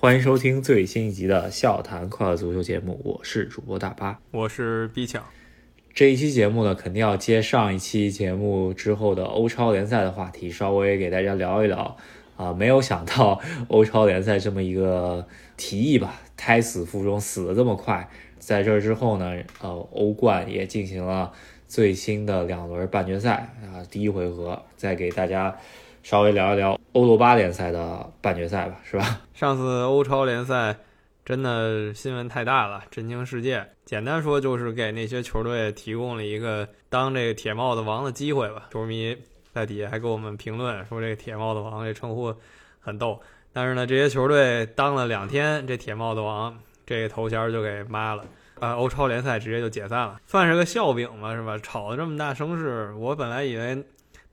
欢迎收听最新一集的笑谈快乐足球节目，我是主播大巴，我是 B 强。这一期节目呢，肯定要接上一期节目之后的欧超联赛的话题，稍微给大家聊一聊。啊，没有想到欧超联赛这么一个提议吧，胎死腹中，死的这么快。在这之后呢，呃，欧冠也进行了最新的两轮半决赛啊，第一回合，再给大家。稍微聊一聊欧罗巴联赛的半决赛吧，是吧？上次欧超联赛真的新闻太大了，震惊世界。简单说就是给那些球队提供了一个当这个铁帽子王的机会吧。球迷在底下还给我们评论说这个铁帽子王这称呼很逗。但是呢，这些球队当了两天这铁帽子王这个头衔就给抹了，啊，欧超联赛直接就解散了，算是个笑柄吧，是吧？吵得这么大声势，我本来以为。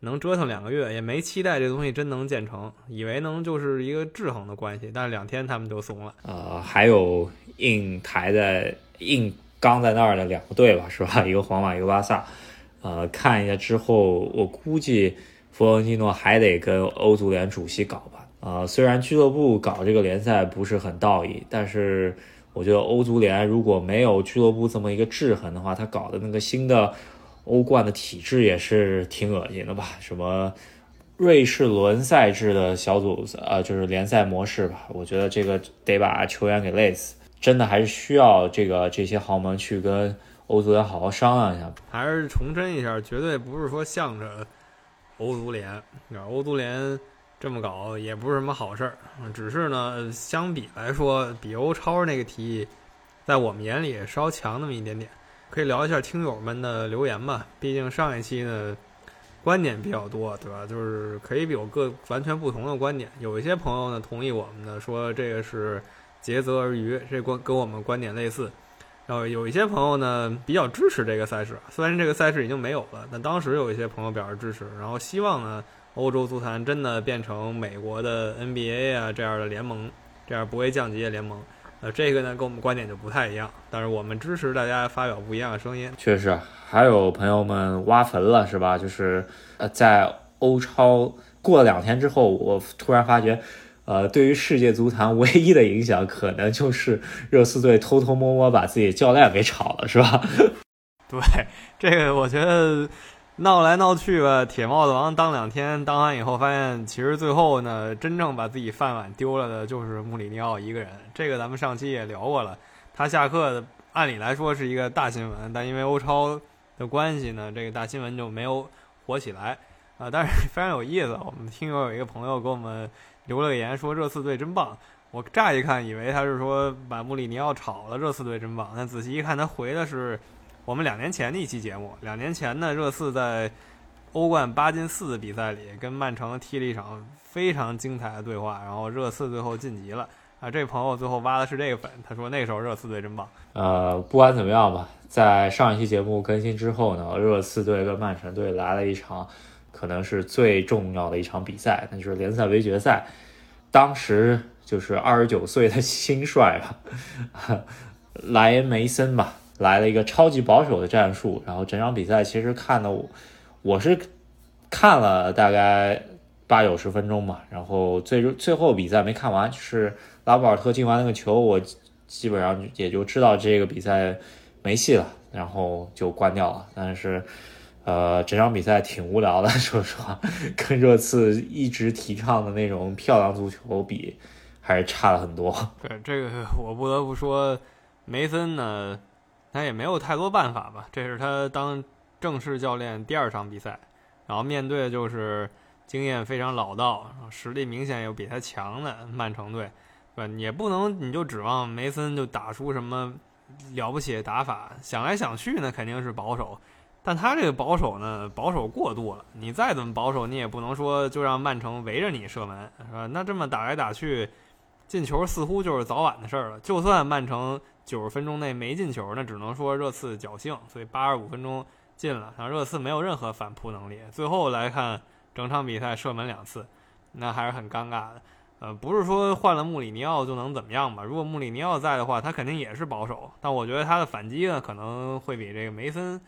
能折腾两个月，也没期待这东西真能建成，以为能就是一个制衡的关系，但是两天他们就怂了。呃，还有硬抬在硬刚在那儿的两个队吧，是吧？一个皇马，一个巴萨。呃，看一下之后，我估计弗洛伦蒂诺还得跟欧足联主席搞吧。呃，虽然俱乐部搞这个联赛不是很道义，但是我觉得欧足联如果没有俱乐部这么一个制衡的话，他搞的那个新的。欧冠的体制也是挺恶心的吧？什么瑞士轮赛制的小组呃，就是联赛模式吧？我觉得这个得把球员给累死，真的还是需要这个这些豪门去跟欧足联好好商量一下。还是重申一下，绝对不是说向着欧足联，欧足联这么搞也不是什么好事儿。只是呢，相比来说，比欧超那个提议，在我们眼里稍强那么一点点。可以聊一下听友们的留言吧，毕竟上一期呢观点比较多，对吧？就是可以有个完全不同的观点。有一些朋友呢同意我们的，说这个是竭泽而渔，这观跟我们观点类似。然后有一些朋友呢比较支持这个赛事，虽然这个赛事已经没有了，但当时有一些朋友表示支持，然后希望呢欧洲足坛真的变成美国的 NBA 啊这样的联盟，这样不会降级的联盟。呃，这个呢跟我们观点就不太一样，但是我们支持大家发表不一样的声音。确实，还有朋友们挖坟了，是吧？就是呃，在欧超过了两天之后，我突然发觉，呃，对于世界足坛唯一的影响，可能就是热刺队偷偷摸摸把自己教练给炒了，是吧？对，这个我觉得。闹来闹去吧，铁帽子王当两天，当完以后发现，其实最后呢，真正把自己饭碗丢了的就是穆里尼奥一个人。这个咱们上期也聊过了，他下课的按理来说是一个大新闻，但因为欧超的关系呢，这个大新闻就没有火起来啊。但是非常有意思，我们听友有一个朋友给我们留了个言，说热刺队真棒。我乍一看以为他是说把穆里尼奥炒了，热刺队真棒。但仔细一看，他回的是。我们两年前的一期节目，两年前呢，热刺在欧冠八进四的比赛里跟曼城踢了一场非常精彩的对话，然后热刺最后晋级了啊！这朋友最后挖的是这个粉，他说那时候热刺队真棒。呃，不管怎么样吧，在上一期节目更新之后呢，热刺队跟曼城队来了一场可能是最重要的一场比赛，那就是联赛杯决赛。当时就是二十九岁的新帅吧，莱恩梅森吧。来了一个超级保守的战术，然后整场比赛其实看的我我是看了大概八九十分钟吧，然后最最后比赛没看完，就是拉波尔特进完那个球，我基本上也就知道这个比赛没戏了，然后就关掉了。但是呃，整场比赛挺无聊的，说实话，跟热刺一直提倡的那种漂亮足球比，还是差了很多。对这个，我不得不说，梅森呢。他也没有太多办法吧，这是他当正式教练第二场比赛，然后面对就是经验非常老道、实力明显又比他强的曼城队，对吧？也不能你就指望梅森就打出什么了不起的打法。想来想去呢，肯定是保守，但他这个保守呢，保守过度了。你再怎么保守，你也不能说就让曼城围着你射门，是吧？那这么打来打去，进球似乎就是早晚的事儿了。就算曼城。九十分钟内没进球，那只能说热刺侥幸，所以八十五分钟进了。然后热刺没有任何反扑能力。最后来看整场比赛射门两次，那还是很尴尬的。呃，不是说换了穆里尼奥就能怎么样吧？如果穆里尼奥在的话，他肯定也是保守。但我觉得他的反击呢，可能会比这个梅森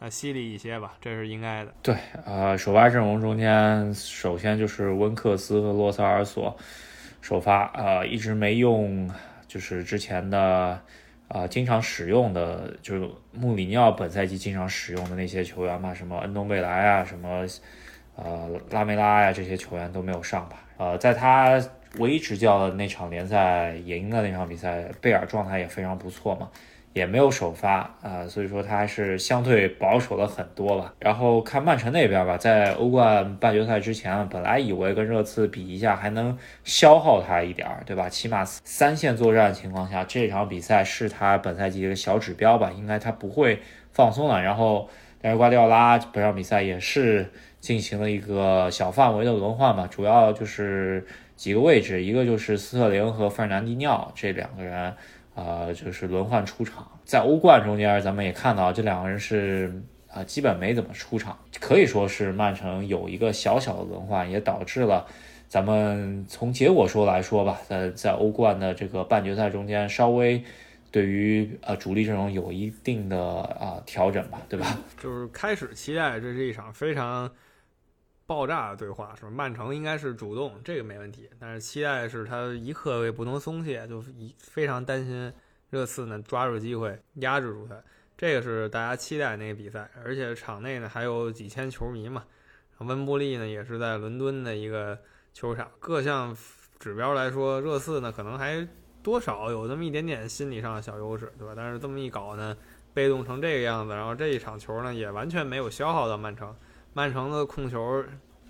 啊犀利一些吧，这是应该的。对，呃，首发阵容中间首先就是温克斯和洛塞尔索。首发，呃，一直没用，就是之前的，呃，经常使用的，就是穆里尼奥本赛季经常使用的那些球员嘛，什么恩东贝莱啊，什么，呃，拉梅拉呀，这些球员都没有上吧？呃，在他唯一执教的那场联赛赢的那场比赛，贝尔状态也非常不错嘛。也没有首发啊，所以说他还是相对保守了很多吧。然后看曼城那边吧，在欧冠半决赛之前，本来以为跟热刺比一下还能消耗他一点儿，对吧？起码三线作战情况下，这场比赛是他本赛季一个小指标吧，应该他不会放松了。然后，但是瓜迪奥拉本场比赛也是进行了一个小范围的轮换吧，主要就是几个位置，一个就是斯特林和费尔南迪尼奥这两个人。呃，就是轮换出场，在欧冠中间，咱们也看到这两个人是啊，基本没怎么出场，可以说是曼城有一个小小的轮换，也导致了咱们从结果说来说吧，在在欧冠的这个半决赛中间，稍微对于呃主力阵容有一定的啊调整吧，对吧？就是开始期待这是一场非常。爆炸的对话是？曼城应该是主动，这个没问题。但是期待是他一刻也不能松懈，就一非常担心热刺呢抓住机会压制住他。这个是大家期待那个比赛，而且场内呢还有几千球迷嘛。温布利呢也是在伦敦的一个球场，各项指标来说，热刺呢可能还多少有那么一点点心理上的小优势，对吧？但是这么一搞呢，被动成这个样子，然后这一场球呢也完全没有消耗到曼城。曼城的控球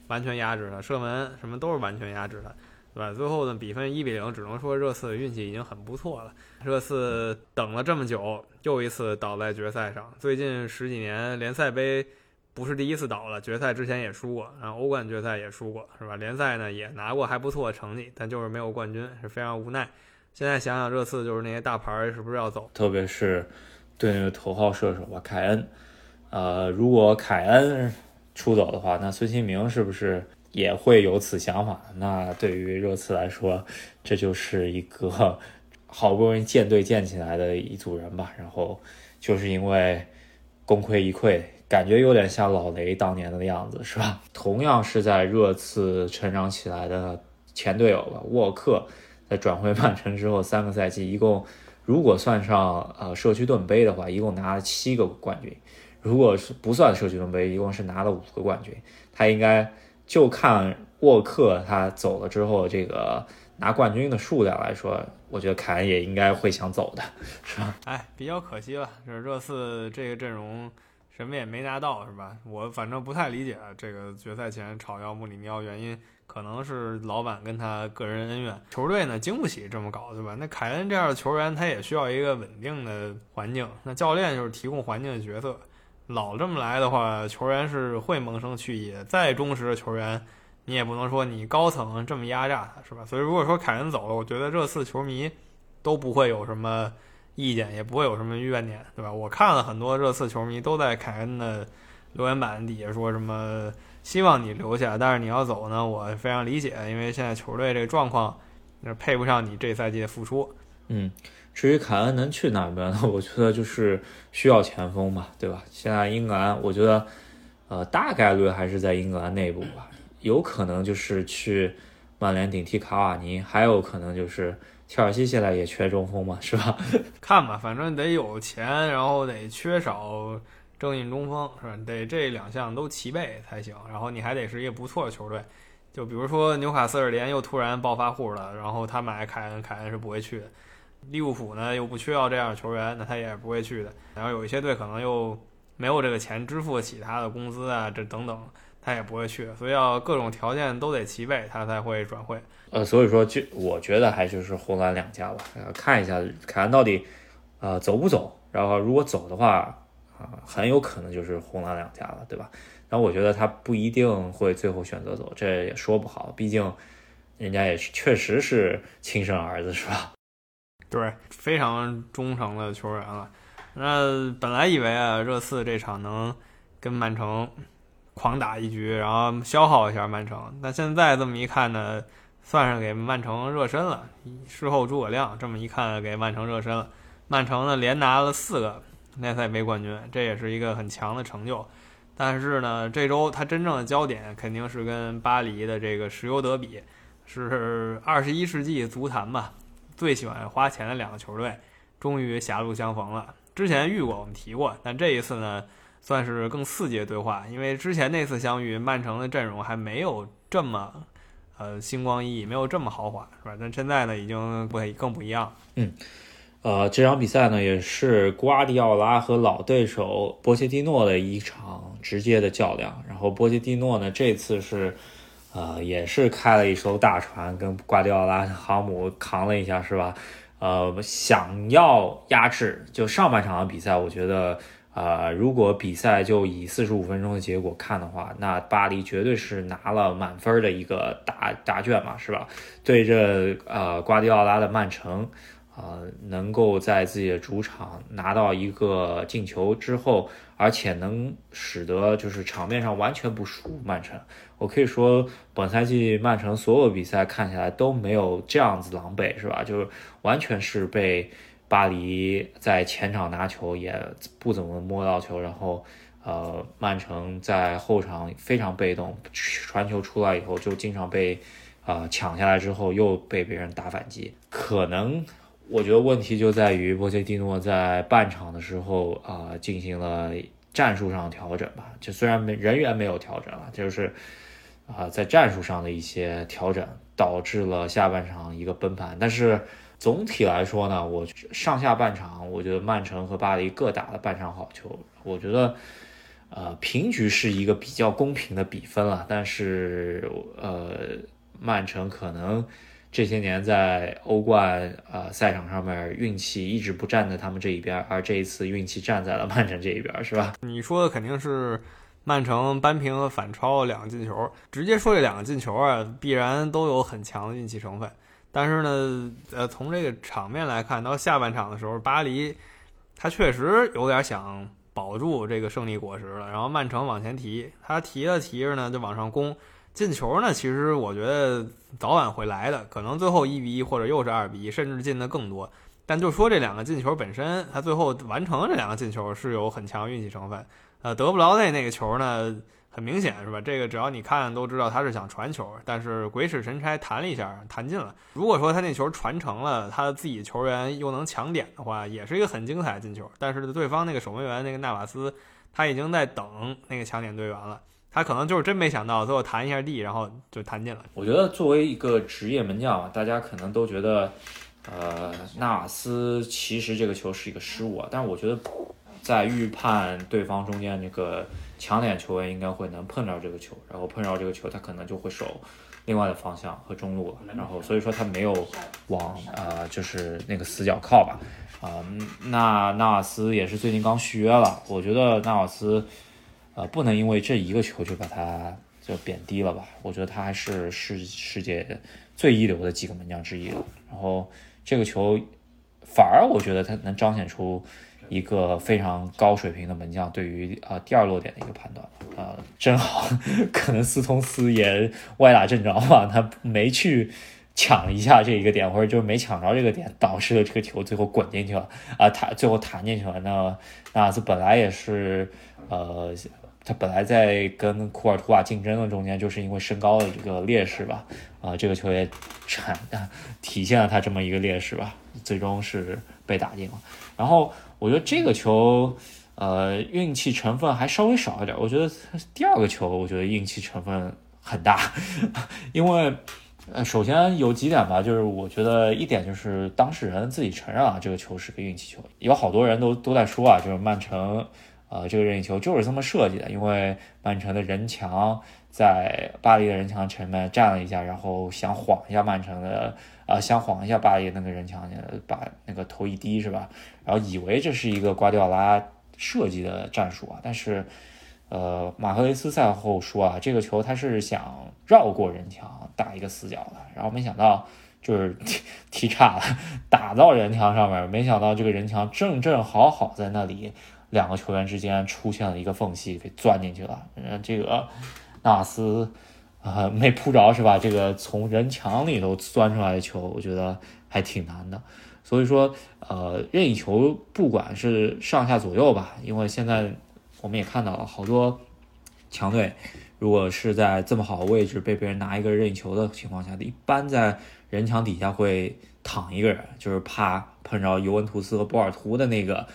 完全压制他，射门什么都是完全压制他，对吧？最后呢，比分一比零，只能说热刺的运气已经很不错了。热刺等了这么久，又一次倒在决赛上。最近十几年联赛杯不是第一次倒了，决赛之前也输过，然后欧冠决赛也输过，是吧？联赛呢也拿过还不错的成绩，但就是没有冠军，是非常无奈。现在想想，热刺就是那些大牌是不是要走？特别是对那个头号射手吧，凯恩。呃，如果凯恩。出走的话，那孙兴民是不是也会有此想法？那对于热刺来说，这就是一个好不容易建队建起来的一组人吧。然后就是因为功亏一篑，感觉有点像老雷当年的样子，是吧？同样是在热刺成长起来的前队友吧，沃克在转会 曼城之后，三个赛季一共，如果算上呃社区盾杯的话，一共拿了七个冠军。如果是不算社区盾杯，一共是拿了五个冠军。他应该就看沃克他走了之后，这个拿冠军的数量来说，我觉得凯恩也应该会想走的，是吧？哎，比较可惜了，就是热刺这个阵容什么也没拿到，是吧？我反正不太理解这个决赛前炒要穆里尼奥原因，可能是老板跟他个人恩怨，球队呢经不起这么搞，对吧？那凯恩这样的球员，他也需要一个稳定的环境，那教练就是提供环境的角色。老这么来的话，球员是会萌生去意。再忠实的球员，你也不能说你高层这么压榨他，是吧？所以如果说凯恩走了，我觉得热刺球迷都不会有什么意见，也不会有什么怨念，对吧？我看了很多热刺球迷都在凯恩的留言板底下说什么希望你留下，但是你要走呢，我非常理解，因为现在球队这个状况配不上你这赛季的付出。嗯。至于凯恩能去哪边呢？我觉得就是需要前锋嘛，对吧？现在英格兰，我觉得，呃，大概率还是在英格兰内部吧，有可能就是去曼联顶替卡瓦尼，还有可能就是切尔西现在也缺中锋嘛，是吧？看吧，反正得有钱，然后得缺少正印中锋，是吧？得这两项都齐备才行，然后你还得是一个不错的球队，就比如说纽卡斯尔联又突然暴发户了，然后他买凯恩，凯恩是不会去的。利物浦呢又不需要这样的球员，那他也不会去的。然后有一些队可能又没有这个钱支付起他的工资啊，这等等，他也不会去。所以要各种条件都得齐备，他才会转会。呃，所以说就我觉得还就是红蓝两家吧，看一下凯恩到底呃走不走。然后如果走的话啊，很有可能就是红蓝两家了，对吧？然后我觉得他不一定会最后选择走，这也说不好。毕竟人家也是确实是亲生儿子，是吧？对，非常忠诚的球员了。那本来以为啊，热刺这场能跟曼城狂打一局，然后消耗一下曼城。但现在这么一看呢，算是给曼城热身了。事后诸葛亮这么一看，给曼城热身了。曼城呢，连拿了四个联赛杯冠军，这也是一个很强的成就。但是呢，这周他真正的焦点肯定是跟巴黎的这个石油德比。是二十一世纪足坛吧最喜欢花钱的两个球队，终于狭路相逢了。之前遇过，我们提过，但这一次呢，算是更刺激的对话，因为之前那次相遇，曼城的阵容还没有这么呃星光熠熠，没有这么豪华，是吧？但现在呢，已经不更不一样。嗯。呃，这场比赛呢，也是瓜迪奥拉和老对手波切蒂诺的一场直接的较量。然后波切蒂诺呢，这次是，呃，也是开了一艘大船，跟瓜迪奥拉航母扛了一下，是吧？呃，想要压制。就上半场的比赛，我觉得，呃，如果比赛就以四十五分钟的结果看的话，那巴黎绝对是拿了满分的一个答答卷嘛，是吧？对着呃瓜迪奥拉的曼城。呃，能够在自己的主场拿到一个进球之后，而且能使得就是场面上完全不输曼城。我可以说，本赛季曼城所有比赛看起来都没有这样子狼狈，是吧？就是完全是被巴黎在前场拿球也不怎么摸到球，然后呃，曼城在后场非常被动，传球出来以后就经常被啊抢下来之后又被别人打反击，可能。我觉得问题就在于波切蒂诺在半场的时候啊进行了战术上调整吧，就虽然没人员没有调整了，就是啊在战术上的一些调整导致了下半场一个崩盘。但是总体来说呢，我上下半场我觉得曼城和巴黎各打了半场好球，我觉得呃平局是一个比较公平的比分了，但是呃曼城可能。这些年在欧冠呃赛场上面，运气一直不站在他们这一边，而这一次运气站在了曼城这一边，是吧？你说的肯定是曼城扳平和反超两个进球，直接说这两个进球啊，必然都有很强的运气成分。但是呢，呃，从这个场面来看，到下半场的时候，巴黎他确实有点想保住这个胜利果实了，然后曼城往前提，他提着提着呢，就往上攻。进球呢？其实我觉得早晚会来的，可能最后一比一或者又是二比一，甚至进的更多。但就说这两个进球本身，他最后完成这两个进球是有很强运气成分。呃，德布劳内那个球呢，很明显是吧？这个只要你看都知道他是想传球，但是鬼使神差弹了一下，弹进了。如果说他那球传成了，他自己球员又能抢点的话，也是一个很精彩的进球。但是对方那个守门员那个纳瓦斯，他已经在等那个抢点队员了。他可能就是真没想到，最后弹一下地，然后就弹进了。我觉得作为一个职业门将，大家可能都觉得，呃，纳瓦斯其实这个球是一个失误啊。但是我觉得，在预判对方中间那个抢点球员应该会能碰着这个球，然后碰着这个球，他可能就会守另外的方向和中路，然后所以说他没有往呃就是那个死角靠吧。啊，那纳瓦斯也是最近刚续约了，我觉得纳瓦斯。呃，不能因为这一个球就把他就贬低了吧？我觉得他还是世世界最一流的几个门将之一了。然后这个球，反而我觉得他能彰显出一个非常高水平的门将对于啊第二落点的一个判断。啊，正好可能斯通斯也歪打正着嘛，他没去抢一下这一个点，或者就是没抢着这个点，导致了这个球最后滚进去了啊，弹最后弹进去了。那那这本来也是呃。他本来在跟库尔图瓦竞争的中间，就是因为身高的这个劣势吧，啊，这个球也产体现了他这么一个劣势吧，最终是被打进了。然后我觉得这个球，呃，运气成分还稍微少一点。我觉得第二个球，我觉得运气成分很大，因为呃，首先有几点吧，就是我觉得一点就是当事人自己承认啊，这个球是个运气球，有好多人都都在说啊，就是曼城。呃，这个任意球就是这么设计的，因为曼城的人墙在巴黎的人墙前面站了一下，然后想晃一下曼城的，呃，想晃一下巴黎那个人墙，把那个头一低是吧？然后以为这是一个瓜迪奥拉设计的战术啊，但是，呃，马赫雷斯赛后说啊，这个球他是想绕过人墙打一个死角的，然后没想到就是踢踢差了，打到人墙上面，没想到这个人墙正正好好在那里。两个球员之间出现了一个缝隙，给钻进去了。嗯，这个纳斯啊没扑着是吧？这个从人墙里头钻出来的球，我觉得还挺难的。所以说，呃，任意球不管是上下左右吧，因为现在我们也看到了好多强队，如果是在这么好的位置被别人拿一个任意球的情况下，一般在人墙底下会躺一个人，就是怕碰着尤文图斯和波尔图的那个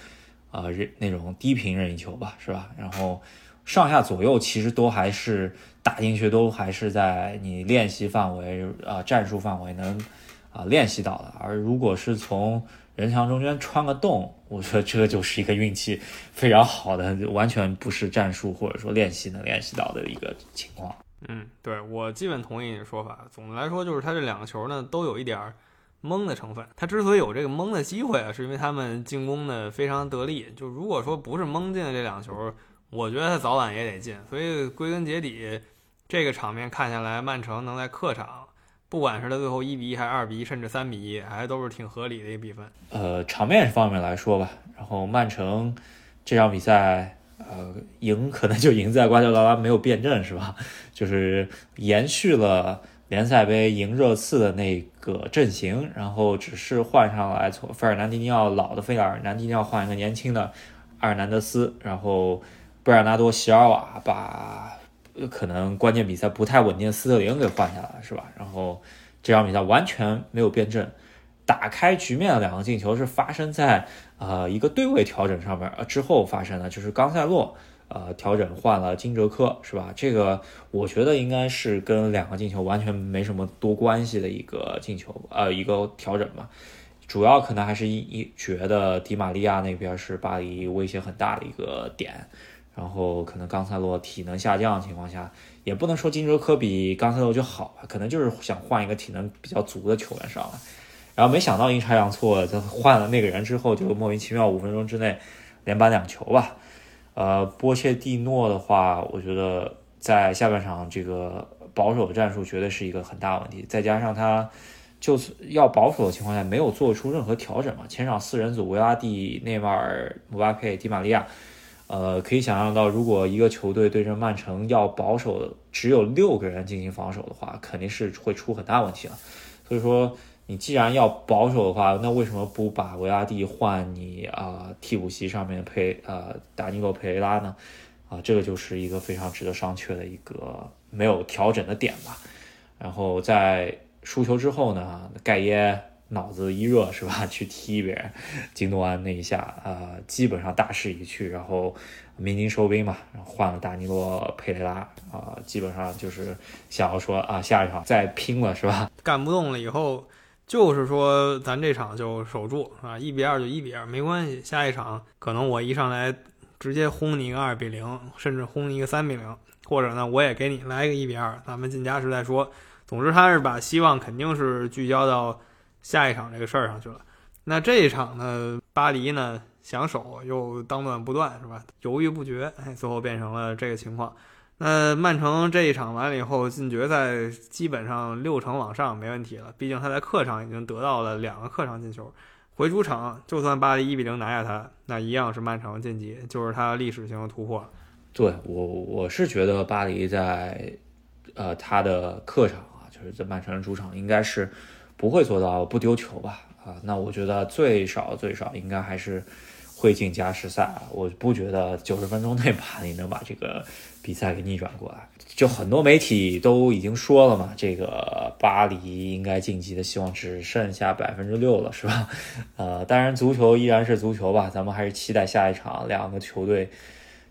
呃任那种低频任意球吧，是吧？然后上下左右其实都还是打进去，都还是在你练习范围啊战术范围能啊练习到的。而如果是从人墙中间穿个洞，我觉得这就是一个运气非常好的，完全不是战术或者说练习能练习到的一个情况。嗯，对我基本同意你的说法。总的来说，就是他这两个球呢都有一点蒙的成分。他之所以有这个蒙的机会啊，是因为他们进攻的非常得力。就如果说不是蒙进的这两球，我觉得他早晚也得进。所以归根结底，这个场面看下来，曼城能在客场。不管是他最后一比一还是二比一，甚至三比一，还都是挺合理的一个比分。呃，场面方面来说吧，然后曼城这场比赛，呃，赢可能就赢在瓜迪奥拉没有变阵，是吧？就是延续了联赛杯赢热刺的那个阵型，然后只是换上来从费尔南迪尼奥老的费尔南迪尼奥换一个年轻的阿尔南德斯，然后贝尔纳多席尔瓦把。可能关键比赛不太稳定的，斯特林给换下来是吧？然后这场比赛完全没有变阵，打开局面的两个进球是发生在呃一个对位调整上面呃之后发生的，就是冈塞洛呃调整换了金哲科是吧？这个我觉得应该是跟两个进球完全没什么多关系的一个进球呃一个调整吧，主要可能还是一一觉得迪玛利亚那边是巴黎威胁很大的一个点。然后可能冈塞洛体能下降的情况下，也不能说金哲科比冈塞洛就好吧，可能就是想换一个体能比较足的球员上来。然后没想到阴差阳错，在换了那个人之后，就莫名其妙五分钟之内连扳两球吧。呃，波切蒂诺的话，我觉得在下半场这个保守的战术绝对是一个很大问题，再加上他就是要保守的情况下没有做出任何调整嘛。前场四人组维拉蒂、内马尔、姆巴佩、迪玛利亚。呃，可以想象到，如果一个球队对阵曼城要保守，只有六个人进行防守的话，肯定是会出很大问题了。所以说，你既然要保守的话，那为什么不把维拉蒂换你啊替补席上面佩呃达尼洛佩雷拉呢？啊，这个就是一个非常值得商榷的一个没有调整的点吧。然后在输球之后呢，盖耶。脑子一热是吧？去踢别人，京多安那一下，呃，基本上大势已去。然后鸣金收兵嘛，然后换了达尼洛佩雷拉，啊，基本上就是想要说啊，下一场再拼了是吧？干不动了以后，就是说咱这场就守住啊，一比二就一比二没关系。下一场可能我一上来直接轰你一个二比零，甚至轰你一个三比零，或者呢，我也给你来一个一比二，咱们进加时再说。总之，他是把希望肯定是聚焦到。下一场这个事儿上去了，那这一场呢，巴黎呢想守又当断不断，是吧？犹豫不决，哎，最后变成了这个情况。那曼城这一场完了以后，进决赛基本上六成往上没问题了，毕竟他在客场已经得到了两个客场进球，回主场就算巴黎一比零拿下他，那一样是曼城晋级，就是他历史性的突破。对我，我是觉得巴黎在呃他的客场啊，就是在曼城主场应该是。不会做到不丢球吧？啊，那我觉得最少最少应该还是会进加时赛。我不觉得九十分钟内巴黎能把这个比赛给逆转过来。就很多媒体都已经说了嘛，这个巴黎应该晋级的希望只剩下百分之六了，是吧？呃，当然足球依然是足球吧，咱们还是期待下一场两个球队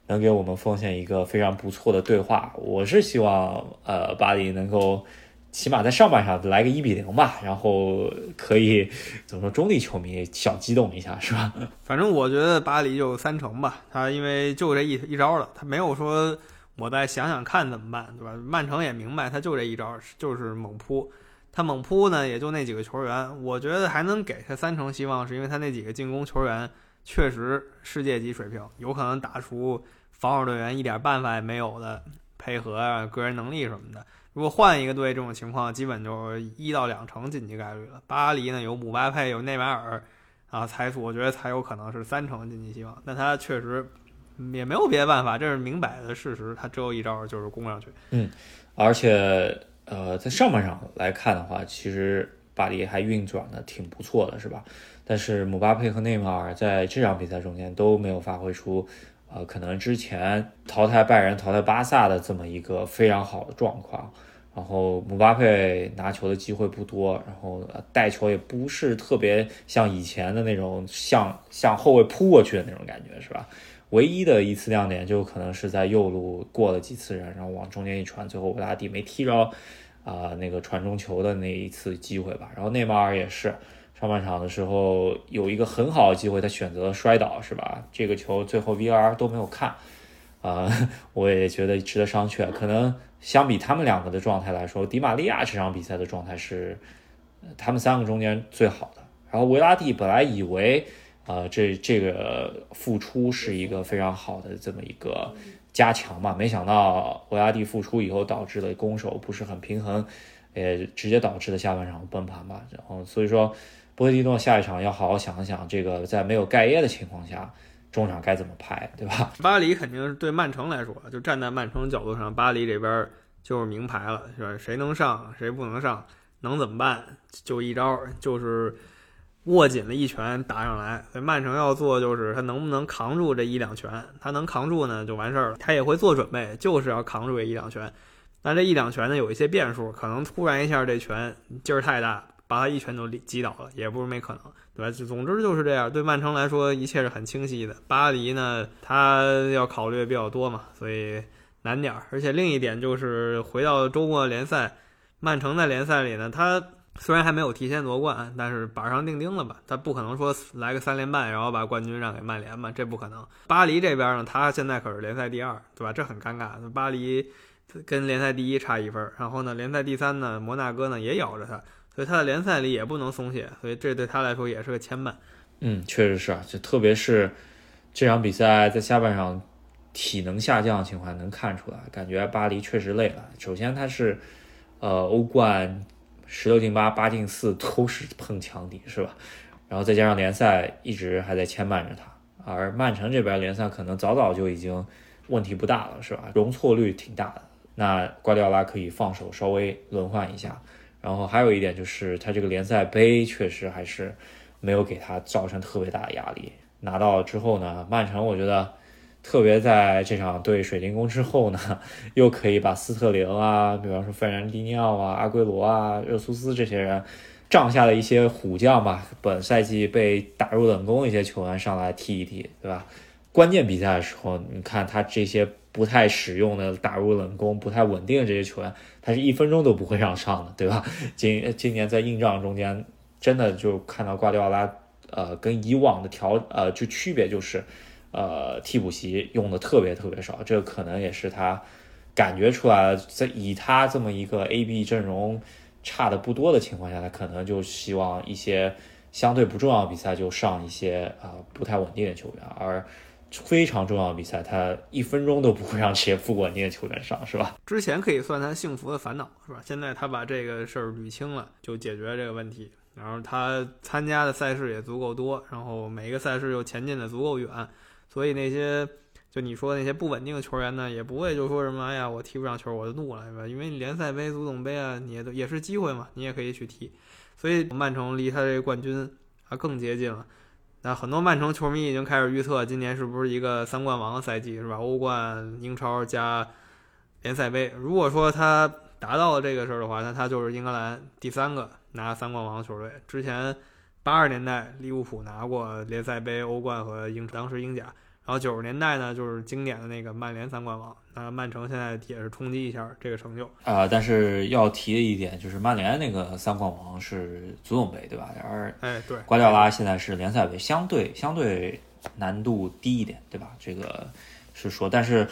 能给我们奉献一个非常不错的对话。我是希望呃巴黎能够。起码在上半场来个一比零吧，然后可以怎么说？中立球迷小激动一下是吧？反正我觉得巴黎就三成吧，他因为就这一一招了，他没有说我再想想看怎么办，对吧？曼城也明白，他就这一招，就是猛扑。他猛扑呢，也就那几个球员，我觉得还能给他三成希望，是因为他那几个进攻球员确实世界级水平，有可能打出防守队员一点办法也没有的配合啊，个人能力什么的。如果换一个队，这种情况基本就一到两成晋级概率了。巴黎呢有姆巴佩，有内马尔，啊，才我觉得才有可能是三成晋级希望。但他确实也没有别的办法，这是明摆的事实。他只有一招，就是攻上去。嗯，而且呃，在上半场来看的话，其实巴黎还运转的挺不错的，是吧？但是姆巴佩和内马尔在这场比赛中间都没有发挥出呃，可能之前淘汰拜仁、淘汰巴萨的这么一个非常好的状况。然后姆巴佩拿球的机会不多，然后带球也不是特别像以前的那种向向后卫扑过去的那种感觉，是吧？唯一的一次亮点就可能是在右路过了几次人，然后往中间一传，最后维拉蒂没踢着啊那个传中球的那一次机会吧。然后内马尔也是上半场的时候有一个很好的机会，他选择摔倒，是吧？这个球最后 VR 都没有看，啊，我也觉得值得商榷，可能。相比他们两个的状态来说，迪玛利亚这场比赛的状态是他们三个中间最好的。然后维拉蒂本来以为，呃，这这个复出是一个非常好的这么一个加强嘛，没想到欧亚蒂复出以后导致的攻守不是很平衡，也直接导致了下半场崩盘吧。然后所以说，波蒂诺下一场要好好想想，这个在没有盖耶的情况下。中场该怎么排，对吧？巴黎肯定是对曼城来说，就站在曼城角度上，巴黎这边就是名牌了，是吧？谁能上，谁不能上，能怎么办？就一招，就是握紧了一拳打上来。所以曼城要做就是他能不能扛住这一两拳，他能扛住呢就完事儿了。他也会做准备，就是要扛住这一两拳。但这一两拳呢有一些变数，可能突然一下这拳劲儿太大，把他一拳都击倒了，也不是没可能。对吧？总之就是这样。对曼城来说，一切是很清晰的。巴黎呢，他要考虑比较多嘛，所以难点儿。而且另一点就是，回到周末联赛，曼城在联赛里呢，他虽然还没有提前夺冠，但是板上钉钉了吧？他不可能说来个三连败，然后把冠军让给曼联吧？这不可能。巴黎这边呢，他现在可是联赛第二，对吧？这很尴尬。巴黎跟联赛第一差一分，然后呢，联赛第三呢，摩纳哥呢也咬着他。所以他在联赛里也不能松懈，所以这对他来说也是个牵绊。嗯，确实是啊，就特别是这场比赛在下半场体能下降的情况能看出来，感觉巴黎确实累了。首先他是呃欧冠十六进八八进四都是碰强敌是吧？然后再加上联赛一直还在牵绊着他，而曼城这边联赛可能早早就已经问题不大了是吧？容错率挺大的，那瓜迪奥拉可以放手稍微轮换一下。然后还有一点就是，他这个联赛杯确实还是没有给他造成特别大的压力。拿到之后呢，曼城我觉得，特别在这场对水晶宫之后呢，又可以把斯特林啊，比方说费兰迪尼奥啊、阿圭罗啊、热苏斯这些人，帐下的一些虎将吧，本赛季被打入冷宫一些球员上来踢一踢，对吧？关键比赛的时候，你看他这些。不太使用的打入冷宫、不太稳定的这些球员，他是一分钟都不会让上的，对吧？今今年在硬仗中间，真的就看到瓜迪奥拉，呃，跟以往的调呃就区别就是，呃，替补席用的特别特别少，这个可能也是他感觉出来了，在以他这么一个 A B 阵容差的不多的情况下，他可能就希望一些相对不重要的比赛就上一些啊不太稳定的球员，而。非常重要的比赛，他一分钟都不会让这些不稳定的球员上，是吧？之前可以算他幸福的烦恼，是吧？现在他把这个事儿捋清了，就解决这个问题。然后他参加的赛事也足够多，然后每一个赛事又前进的足够远，所以那些就你说那些不稳定的球员呢，也不会就说什么哎呀，我踢不上球我就怒了，是吧？因为联赛杯、足总杯啊，你也都也是机会嘛，你也可以去踢。所以曼城离他这个冠军啊更接近了。那很多曼城球迷已经开始预测，今年是不是一个三冠王的赛季，是吧？欧冠、英超加联赛杯。如果说他达到了这个事儿的话，那他就是英格兰第三个拿三冠王的球队。之前八十年代利物浦拿过联赛杯、欧冠和英，当时英甲。然后九十年代呢，就是经典的那个曼联三冠王。那曼城现在也是冲击一下这个成就啊。但是要提的一点就是，曼联那个三冠王是足总杯，对吧？而哎，对，瓜迪奥拉现在是联赛杯，相对相对难度低一点，对吧？这个是说，但是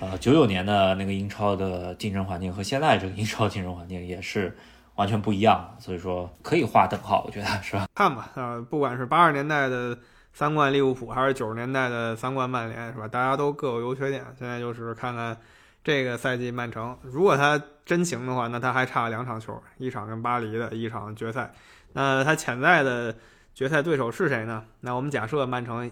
呃，九九年的那个英超的竞争环境和现在这个英超竞争环境也是完全不一样，所以说可以划等号，我觉得 是吧？看吧，啊，不管是八十年代的。三冠利物浦还是九十年代的三冠曼联是吧？大家都各有优缺点。现在就是看看这个赛季曼城，如果他真行的话，那他还差两场球，一场跟巴黎的一场决赛。那他潜在的决赛对手是谁呢？那我们假设曼城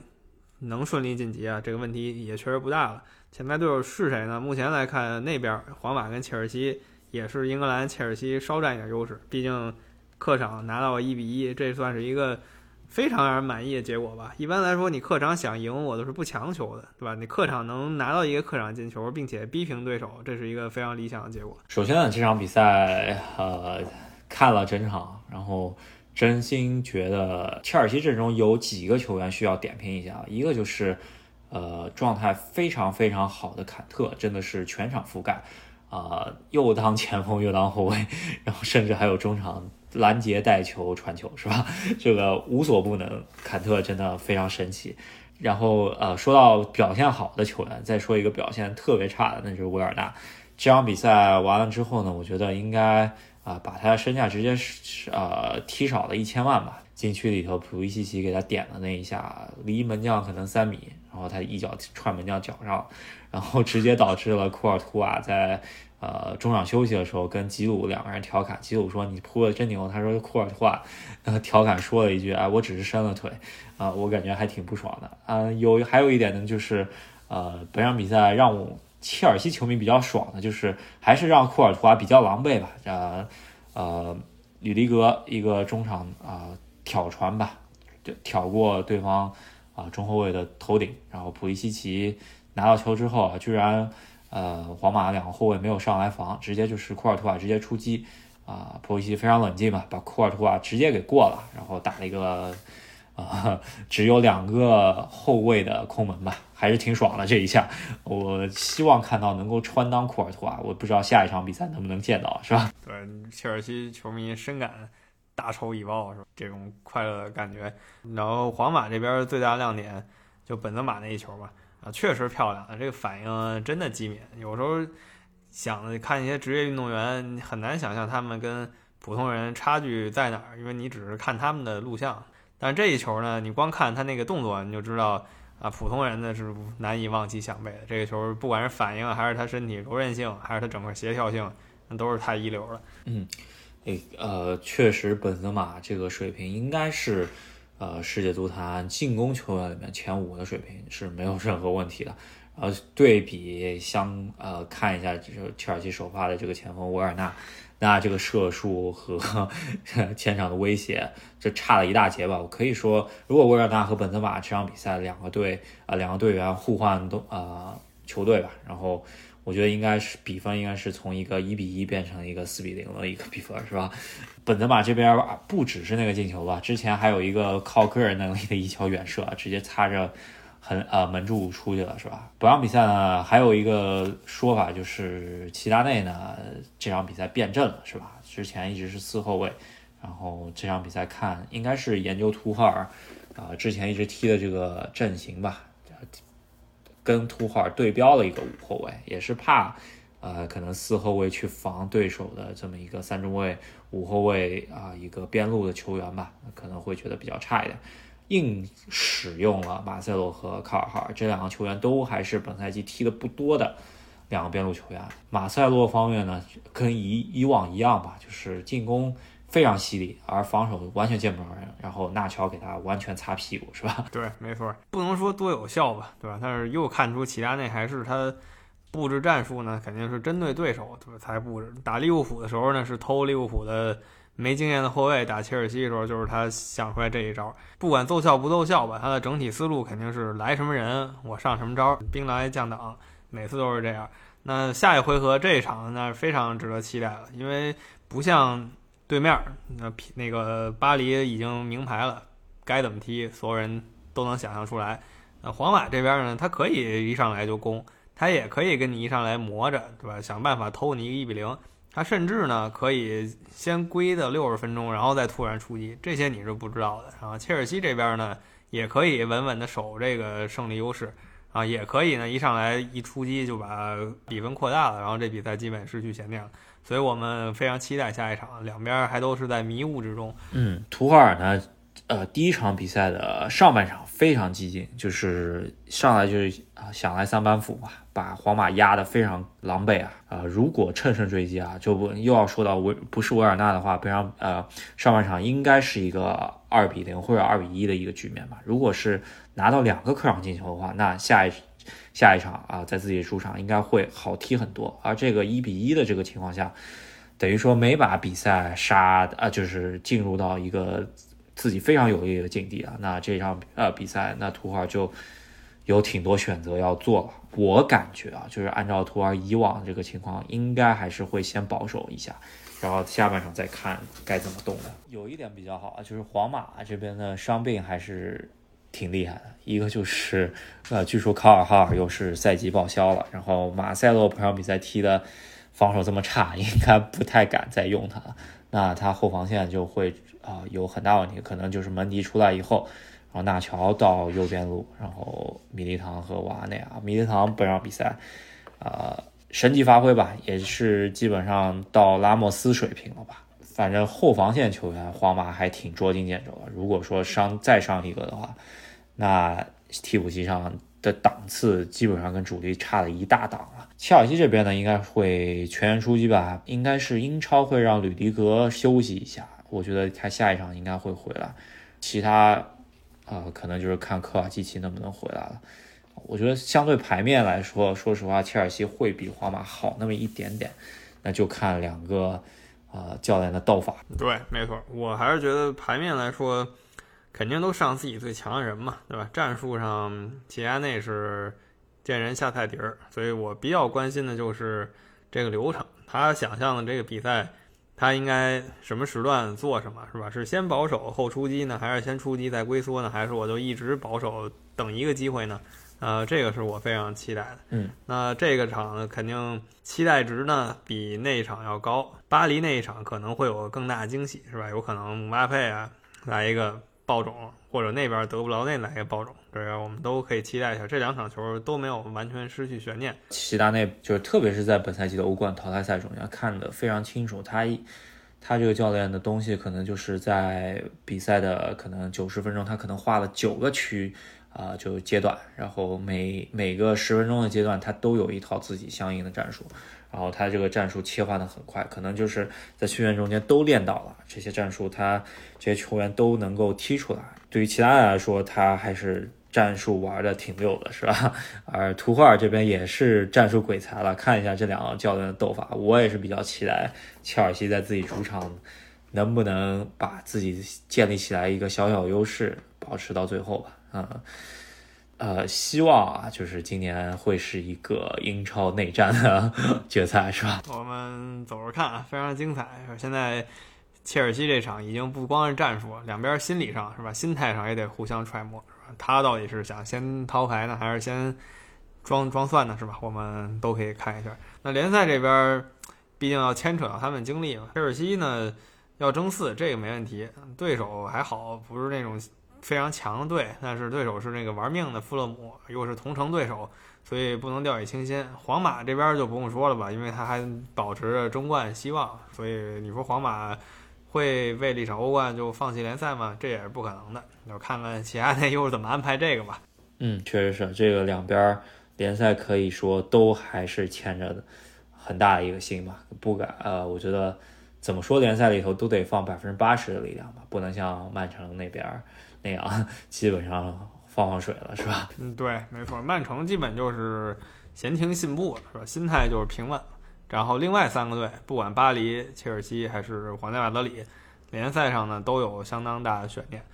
能顺利晋级啊，这个问题也确实不大了。潜在对手是谁呢？目前来看，那边皇马跟切尔西也是英格兰切尔西稍占一点优势，毕竟客场拿到一比一，这算是一个。非常让人满意的结果吧。一般来说，你客场想赢，我都是不强求的，对吧？你客场能拿到一个客场进球，并且逼平对手，这是一个非常理想的结果。首先呢，这场比赛，呃，看了整场，然后真心觉得切尔西阵中有几个球员需要点评一下，一个就是呃状态非常非常好的坎特，真的是全场覆盖。啊，又当前锋又当后卫，然后甚至还有中场拦截带球传球，是吧？这个无所不能，坎特真的非常神奇。然后呃，说到表现好的球员，再说一个表现特别差的，那就是维尔纳。这场比赛完了之后呢，我觉得应该啊把他的身价直接是呃踢少了一千万吧。禁区里头，普利西奇给他点的那一下，离门将可能三米，然后他一脚踹门将脚上，然后直接导致了库尔图瓦在呃中场休息的时候跟吉鲁两个人调侃，吉鲁说你扑的真牛，他说库尔图瓦呃调侃说了一句，哎，我只是伸了腿，啊，我感觉还挺不爽的，啊，有还有一点呢，就是呃本场比赛让我切尔西球迷比较爽的，就是还是让库尔图瓦比较狼狈吧，呃呃吕迪格一个中场啊。挑传吧，就挑过对方啊中后卫的头顶，然后普利西奇拿到球之后啊，居然呃皇马两个后卫没有上来防，直接就是库尔图瓦直接出击啊，普利西非常冷静嘛，把库尔图瓦直接给过了，然后打了一个啊只有两个后卫的空门吧，还是挺爽的这一下，我希望看到能够穿裆库尔图瓦，我不知道下一场比赛能不能见到，是吧？对，切尔西球迷深感。大仇已报是吧？这种快乐的感觉。然后皇马这边最大亮点就本泽马那一球吧，啊，确实漂亮，这个反应真的机敏。有时候想看一些职业运动员，很难想象他们跟普通人差距在哪儿，因为你只是看他们的录像。但这一球呢，你光看他那个动作，你就知道啊，普通人呢是难以望其项背的。这个球不管是反应，还是他身体柔韧性，还是他整个协调性，那都是太一流了。嗯。诶，呃，确实，本泽马这个水平应该是，呃，世界足坛进攻球员里面前五的水平是没有任何问题的。然后对比相，呃，看一下就是切尔西首发的这个前锋维尔纳，那这个射术和 前场的威胁，这差了一大截吧。我可以说，如果维尔纳和本泽马这场比赛两个队啊，两个队员互换都啊球队吧，然后。我觉得应该是比分应该是从一个一比一变成一个四比零的一个比分，是吧？本泽马这边不只是那个进球吧，之前还有一个靠个人能力的一球远射，直接擦着很呃门柱出去了，是吧？本场比赛呢，还有一个说法就是齐达内呢这场比赛变阵了，是吧？之前一直是四后卫，然后这场比赛看应该是研究图赫尔啊之前一直踢的这个阵型吧。跟图赫尔对标了一个五后卫，也是怕，呃，可能四后卫去防对手的这么一个三中卫、五后卫啊，一个边路的球员吧，可能会觉得比较差一点，硬使用了马塞洛和卡尔哈尔这两个球员，都还是本赛季踢的不多的两个边路球员。马塞洛方面呢，跟以以往一样吧，就是进攻。非常犀利，而防守完全见不着人，然后纳乔给他完全擦屁股，是吧？对，没错，不能说多有效吧，对吧？但是又看出齐达内还是他布置战术呢，肯定是针对对手，对吧？才布置。打利物浦的时候呢，是偷利物浦的没经验的后卫；打切尔西的时候，就是他想出来这一招。不管奏效不奏效吧，他的整体思路肯定是来什么人我上什么招，兵来将挡，每次都是这样。那下一回合这一场那是非常值得期待了，因为不像。对面儿那那个巴黎已经名牌了，该怎么踢，所有人都能想象出来。那皇马这边呢，他可以一上来就攻，他也可以跟你一上来磨着，对吧？想办法偷你一个一比零。他甚至呢，可以先归的六十分钟，然后再突然出击，这些你是不知道的。然后切尔西这边呢，也可以稳稳的守这个胜利优势，啊，也可以呢一上来一出击就把比分扩大了，然后这比赛基本失去悬念了。所以我们非常期待下一场，两边还都是在迷雾之中。嗯，图赫尔呢，呃，第一场比赛的上半场非常激进，就是上来就是啊想来三板斧嘛，把皇马压得非常狼狈啊。呃，如果乘胜追击啊，就不又要说到维不是维尔纳的话，非常呃上半场应该是一个二比零或者二比一的一个局面吧。如果是拿到两个客场进球的话，那下一。下一场啊，在自己主场应该会好踢很多。而这个一比一的这个情况下，等于说没把比赛杀啊，就是进入到一个自己非常有利的境地啊。那这场呃比赛，那图尔就有挺多选择要做了。我感觉啊，就是按照图尔以往这个情况，应该还是会先保守一下，然后下半场再看该怎么动的。有一点比较好啊，就是皇马这边的伤病还是挺厉害的。一个就是，呃，据说卡尔哈尔又是赛季报销了，然后马塞洛这场比赛踢的防守这么差，应该不太敢再用他了。那他后防线就会啊有很大问题，可能就是门迪出来以后。然后纳乔到右边路，然后米利唐和瓦内啊，米利唐本场比赛，呃，神级发挥吧，也是基本上到拉莫斯水平了吧。反正后防线球员，皇马还挺捉襟见肘的。如果说上再上一个的话，那替补席上的档次基本上跟主力差了一大档了。切尔西这边呢，应该会全员出击吧？应该是英超会让吕迪格休息一下，我觉得他下一场应该会回来。其他。啊，可能就是看科瓦基奇能不能回来了。我觉得相对牌面来说，说实话，切尔西会比皇马好那么一点点。那就看两个啊教练的斗法。对，没错，我还是觉得牌面来说，肯定都上自己最强的人嘛，对吧？战术上，齐达内是见人下菜碟儿，所以我比较关心的就是这个流程。他想象的这个比赛。他应该什么时段做什么，是吧？是先保守后出击呢，还是先出击再龟缩呢？还是我就一直保守等一个机会呢？呃，这个是我非常期待的。嗯，那这个场肯定期待值呢比那一场要高。巴黎那一场可能会有更大惊喜，是吧？有可能姆巴佩啊来一个爆种，或者那边德布劳内来一个爆种，这样我们都可以期待一下。这两场球都没有完全失去悬念。齐达内就是特别是在本赛季的欧冠淘汰赛中，要看得非常清楚。他他这个教练的东西，可能就是在比赛的可能九十分钟，他可能画了九个区。啊，就阶段，然后每每个十分钟的阶段，他都有一套自己相应的战术，然后他这个战术切换的很快，可能就是在训练中间都练到了这些战术，他这些球员都能够踢出来。对于其他人来说，他还是战术玩的挺溜的，是吧？而图赫尔这边也是战术鬼才了，看一下这两个教练的斗法，我也是比较期待切尔西在自己主场能不能把自己建立起来一个小小优势，保持到最后吧。嗯，呃，希望啊，就是今年会是一个英超内战的决赛，是吧？我们走着看啊，非常精彩。现在切尔西这场已经不光是战术，两边心理上是吧，心态上也得互相揣摩，是吧？他到底是想先掏牌呢，还是先装装蒜呢，是吧？我们都可以看一下。那联赛这边毕竟要牵扯到他们经历嘛，切尔西呢要争四，这个没问题，对手还好，不是那种。非常强的队，但是对手是那个玩命的富勒姆，又是同城对手，所以不能掉以轻心。皇马这边就不用说了吧，因为他还保持着争冠希望，所以你说皇马会为了一场欧冠就放弃联赛吗？这也是不可能的。就看看其他队又是怎么安排这个吧。嗯，确实是这个两边联赛可以说都还是牵着很大的一个心吧，不敢呃，我觉得怎么说联赛里头都得放百分之八十的力量吧，不能像曼城那边。那样基本上放放水了，是吧？嗯，对，没错，曼城基本就是闲庭信步，是吧？心态就是平稳。然后另外三个队，不管巴黎、切尔西还是皇家马德里，联赛上呢都有相当大的悬念。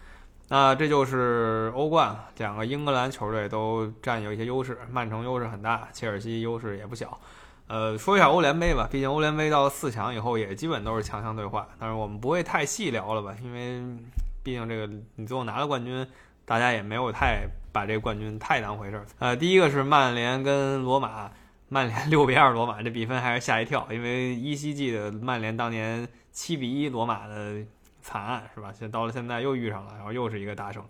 那这就是欧冠，两个英格兰球队都占有一些优势，曼城优势很大，切尔西优势也不小。呃，说一下欧联杯吧，毕竟欧联杯到四强以后也基本都是强强对话，但是我们不会太细聊了吧，因为。毕竟这个你最后拿了冠军，大家也没有太把这个冠军太当回事儿。呃，第一个是曼联跟罗马，曼联 六比二罗马，这比分还是吓一跳，因为依稀记得曼联当年七比一罗马的惨案，是吧？现到了现在又遇上了，然后又是一个大胜。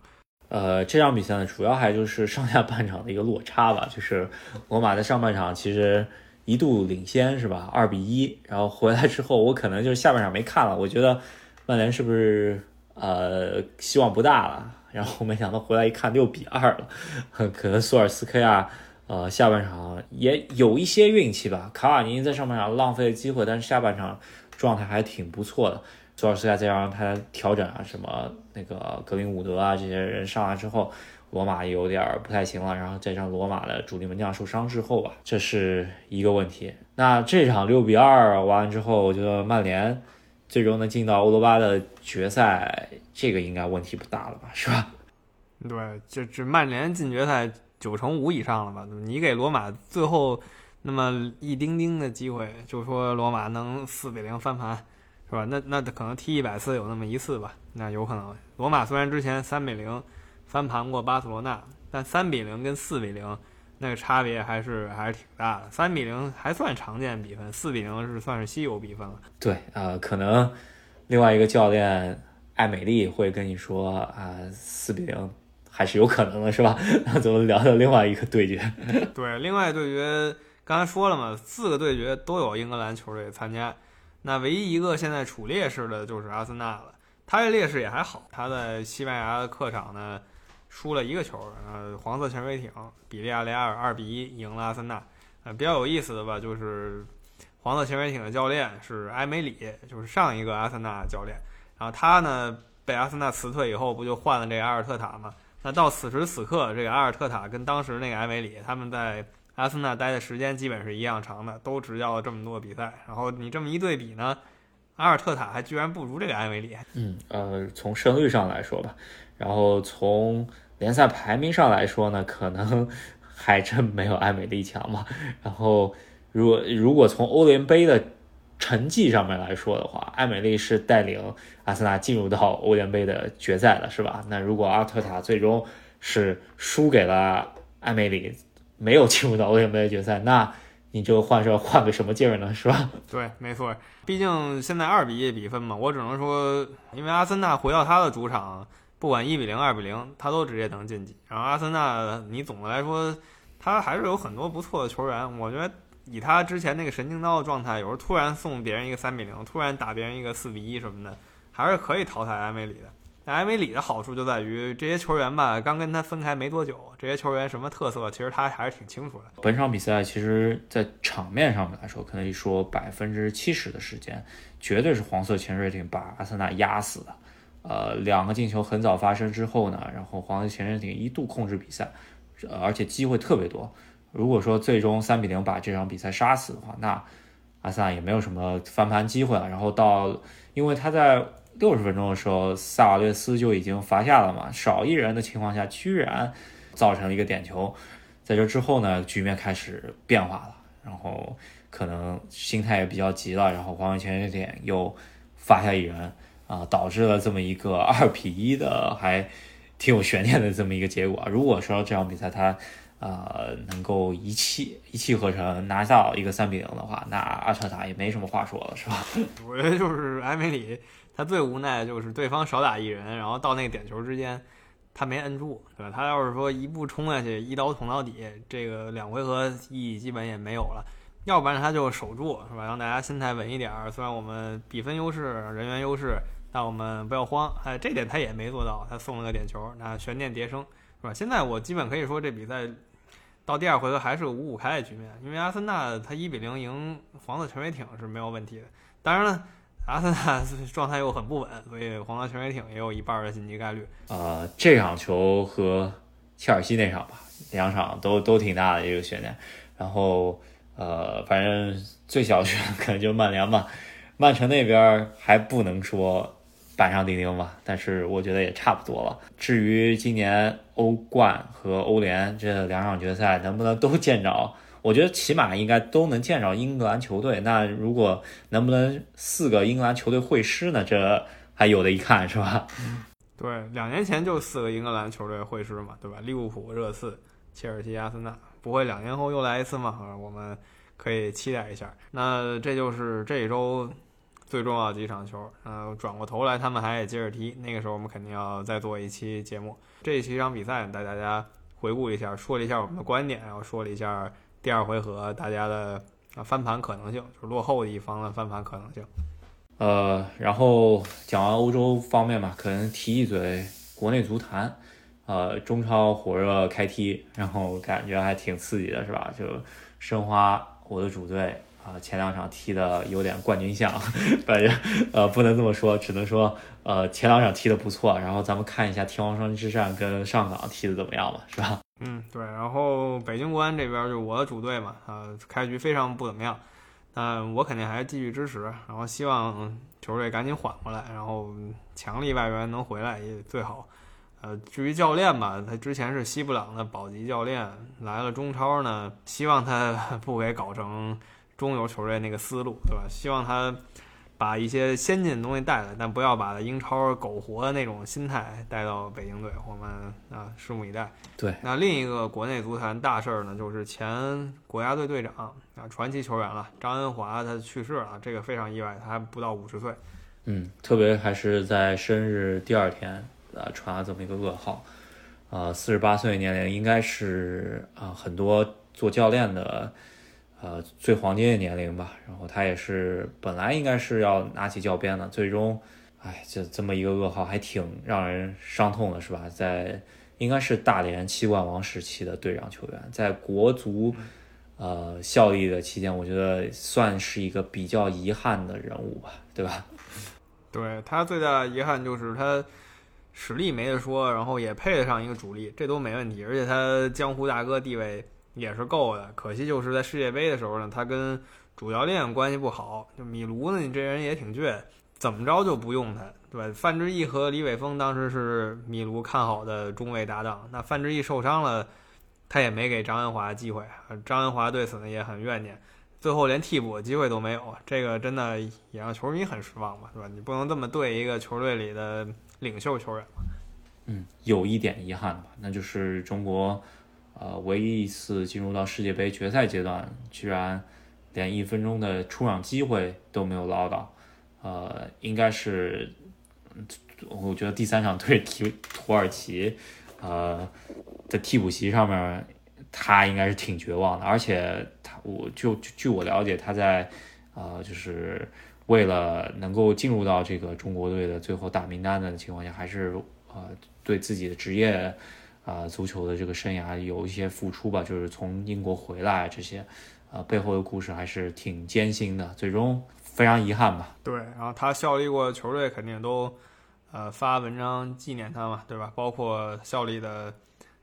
呃，这场比赛呢，主要还就是上下半场的一个落差吧，就是罗马在上半场其实一度领先，是吧？二比一，然后回来之后，我可能就是下半场没看了，我觉得曼联是不是？呃，希望不大了。然后没想到回来一看，六比二了。可能索尔斯克亚，呃，下半场也有一些运气吧。卡瓦尼在上半场浪费了机会，但是下半场状态还挺不错的。索尔斯克亚再让他调整啊，什么那个格林伍德啊这些人上来之后，罗马有点不太行了。然后再让罗马的主力门将受伤之后吧，这是一个问题。那这场六比二完了之后，我觉得曼联。最终能进到欧罗巴的决赛，这个应该问题不大了吧，是吧？对，这这曼联进决赛九成五以上了吧？你给罗马最后那么一丁丁的机会，就说罗马能四比零翻盘，是吧？那那可能踢一百次有那么一次吧，那有可能。罗马虽然之前三比零翻盘过巴塞罗那，但三比零跟四比零那个差别还是还是挺大的。三比零还算常见比分，四比零是算是稀有比分了。对，呃，可能另外一个教练艾美丽会跟你说啊，四比零。还是有可能的，是吧？那 咱们聊聊另外一个对决。对，另外对决刚才说了嘛，四个对决都有英格兰球队参加。那唯一一个现在处劣势的就是阿森纳了。他这劣势也还好，他在西班牙的客场呢输了一个球，呃，黄色潜水艇比利亚雷亚尔二比一赢了阿森纳。呃，比较有意思的吧，就是黄色潜水艇的教练是埃梅里，就是上一个阿森纳教练。然后他呢被阿森纳辞退以后，不就换了这个阿尔特塔吗？那到此时此刻，这个阿尔特塔跟当时那个埃梅里，他们在阿森纳待的时间基本是一样长的，都执教了这么多比赛。然后你这么一对比呢，阿尔特塔还居然不如这个埃梅里。嗯，呃，从胜率上来说吧，然后从联赛排名上来说呢，可能 还真没有埃梅里强嘛。然后，如果如果从欧联杯的。成绩上面来说的话，埃梅利是带领阿森纳进入到欧联杯的决赛的，是吧？那如果阿特塔最终是输给了艾梅里，没有进入到欧联杯的决赛，那你就换上换个什么劲儿呢？是吧？对，没错。毕竟现在二比一比分嘛，我只能说，因为阿森纳回到他的主场，不管一比零、二比零，他都直接能晋级。然后阿森纳，你总的来说，他还是有很多不错的球员，我觉得。以他之前那个神经刀的状态，有时候突然送别人一个三比零，突然打别人一个四比一什么的，还是可以淘汰埃梅里的。那埃梅里的好处就在于这些球员吧，刚跟他分开没多久，这些球员什么特色，其实他还是挺清楚的。本场比赛其实，在场面上面来说，可以说百分之七十的时间，绝对是黄色潜水艇把阿森纳压死的。呃，两个进球很早发生之后呢，然后黄色潜水艇一度控制比赛，而且机会特别多。如果说最终三比零把这场比赛杀死的话，那阿森纳也没有什么翻盘机会了。然后到，因为他在六十分钟的时候，萨瓦略斯就已经罚下了嘛，少一人的情况下，居然造成了一个点球。在这之后呢，局面开始变化了，然后可能心态也比较急了，然后黄伟有点又罚下一人啊，导致了这么一个 二比一的还挺有悬念的这么一个结果。如果说这场比赛他。呃，能够一气一气呵成拿下一个三比零的话，那阿特塔也没什么话说了，是吧？我觉得就是埃梅里，他最无奈的就是对方少打一人，然后到那个点球之间，他没摁住，对吧？他要是说一步冲下去，一刀捅到底，这个两回合意义基本也没有了。要不然他就守住，是吧？让大家心态稳一点儿。虽然我们比分优势、人员优势，但我们不要慌。哎，这点他也没做到，他送了个点球，那悬念迭生，是吧？现在我基本可以说这比赛。到第二回合还是个五五开的局面，因为阿森纳他一比零赢黄色潜水艇是没有问题的。当然了，阿森纳状态又很不稳，所以黄色潜水艇也有一半的晋级概率。呃，这场球和切尔西那场吧，两场都都挺大的一个悬念。然后呃，反正最小悬可能就曼联吧，曼城那边还不能说。板上钉钉吧，但是我觉得也差不多了。至于今年欧冠和欧联这两场决赛能不能都见着，我觉得起码应该都能见着英格兰球队。那如果能不能四个英格兰球队会师呢？这还有的一看，是吧？对，两年前就四个英格兰球队会师嘛，对吧？利物浦、热刺、切尔西、阿森纳，不会两年后又来一次吗？我们可以期待一下。那这就是这一周。最重要的几场球，呃，转过头来他们还得接着踢，那个时候我们肯定要再做一期节目。这几场比赛带大家回顾一下，说了一下我们的观点，然后说了一下第二回合大家的啊翻盘可能性，就是落后的一方的翻盘可能性。呃，然后讲完欧洲方面嘛，可能提一嘴国内足坛，呃，中超火热开踢，然后感觉还挺刺激的，是吧？就申花，我的主队。啊，前两场踢的有点冠军相，反正呃不能这么说，只能说呃前两场踢的不错。然后咱们看一下天王山之战跟上港踢的怎么样吧，是吧？嗯，对。然后北京国安这边就我的主队嘛，啊，开局非常不怎么样。但我肯定还是继续支持，然后希望球队赶紧缓过来，然后强力外援能回来也最好。呃，至于教练吧，他之前是西布朗的保级教练，来了中超呢，希望他 不给搞成中游球队那个思路，对吧？希望他。把一些先进的东西带来，但不要把英超苟活的那种心态带到北京队。我们啊，拭目以待。对，那另一个国内足坛大事儿呢，就是前国家队队长啊，传奇球员了，张恩华他去世了，这个非常意外，他还不到五十岁。嗯，特别还是在生日第二天啊，传了这么一个噩耗。呃，四十八岁年龄，应该是啊，很多做教练的。呃，最黄金的年龄吧，然后他也是本来应该是要拿起教鞭的，最终，哎，这这么一个噩耗还挺让人伤痛的，是吧？在应该是大连七冠王时期的队长球员，在国足呃效力的期间，我觉得算是一个比较遗憾的人物吧，对吧？对他最大的遗憾就是他实力没得说，然后也配得上一个主力，这都没问题，而且他江湖大哥地位。也是够的，可惜就是在世界杯的时候呢，他跟主教练关系不好。就米卢呢，你这人也挺倔，怎么着就不用他，对吧？范志毅和李玮峰当时是米卢看好的中卫搭档，那范志毅受伤了，他也没给张恩华机会，张恩华对此呢也很怨念，最后连替补的机会都没有，这个真的也让球迷很失望吧，对吧？你不能这么对一个球队里的领袖球员。嗯，有一点遗憾吧，那就是中国。呃，唯一一次进入到世界杯决赛阶段，居然连一分钟的出场机会都没有捞到。呃，应该是，我觉得第三场对土土耳其，呃，在替补席上面，他应该是挺绝望的。而且他，我就据我了解，他在呃，就是为了能够进入到这个中国队的最后大名单的情况下，还是呃，对自己的职业。啊，足球的这个生涯有一些付出吧，就是从英国回来这些，呃，背后的故事还是挺艰辛的，最终非常遗憾吧。对，然后他效力过的球队肯定都，呃，发文章纪念他嘛，对吧？包括效力的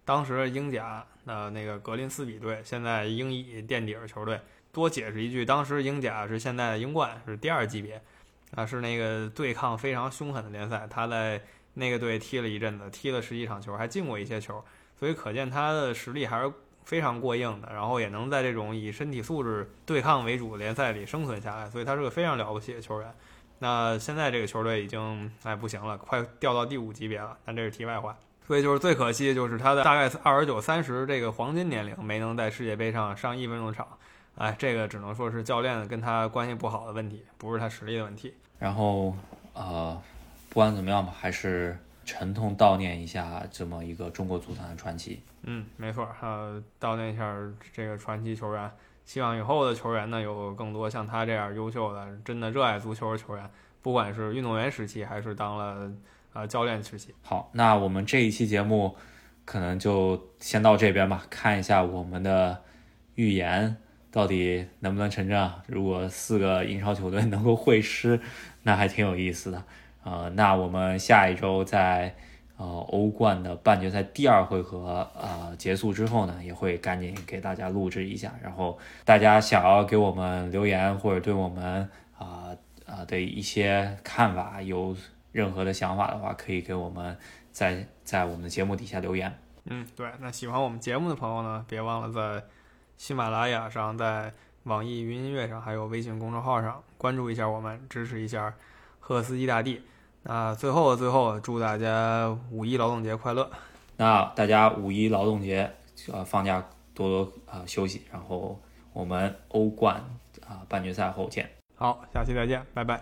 当时英甲的那个格林斯比队，现在英乙垫底儿球队。多解释一句，当时英甲是现在的英冠，是第二级别，啊，是那个对抗非常凶狠的联赛，他在。那个队踢了一阵子，踢了十几场球，还进过一些球，所以可见他的实力还是非常过硬的。然后也能在这种以身体素质对抗为主的联赛里生存下来，所以他是个非常了不起的球员。那现在这个球队已经哎不行了，快掉到第五级别了。但这是题外话。所以就是最可惜就是他的大概二十九、三十这个黄金年龄没能在世界杯上上一分钟场。哎，这个只能说是教练跟他关系不好的问题，不是他实力的问题。然后呃。不管怎么样吧，还是沉痛悼念一下这么一个中国足坛的传奇。嗯，没错，呃，悼念一下这个传奇球员。希望以后的球员呢，有更多像他这样优秀的、真的热爱足球的球员，不管是运动员时期还是当了呃教练时期。好，那我们这一期节目可能就先到这边吧，看一下我们的预言到底能不能成真啊？如果四个英超球队能够会师，那还挺有意思的。呃，那我们下一周在呃欧冠的半决赛第二回合呃结束之后呢，也会赶紧给大家录制一下。然后大家想要给我们留言或者对我们啊啊的一些看法有任何的想法的话，可以给我们在在我们的节目底下留言。嗯，对，那喜欢我们节目的朋友呢，别忘了在喜马拉雅上、在网易云音乐上，还有微信公众号上关注一下我们，支持一下。赫斯基大帝，那最后最后祝大家五一劳动节快乐。那大家五一劳动节呃放假多多啊休息，然后我们欧冠啊半决赛后见。好，下期再见，拜拜。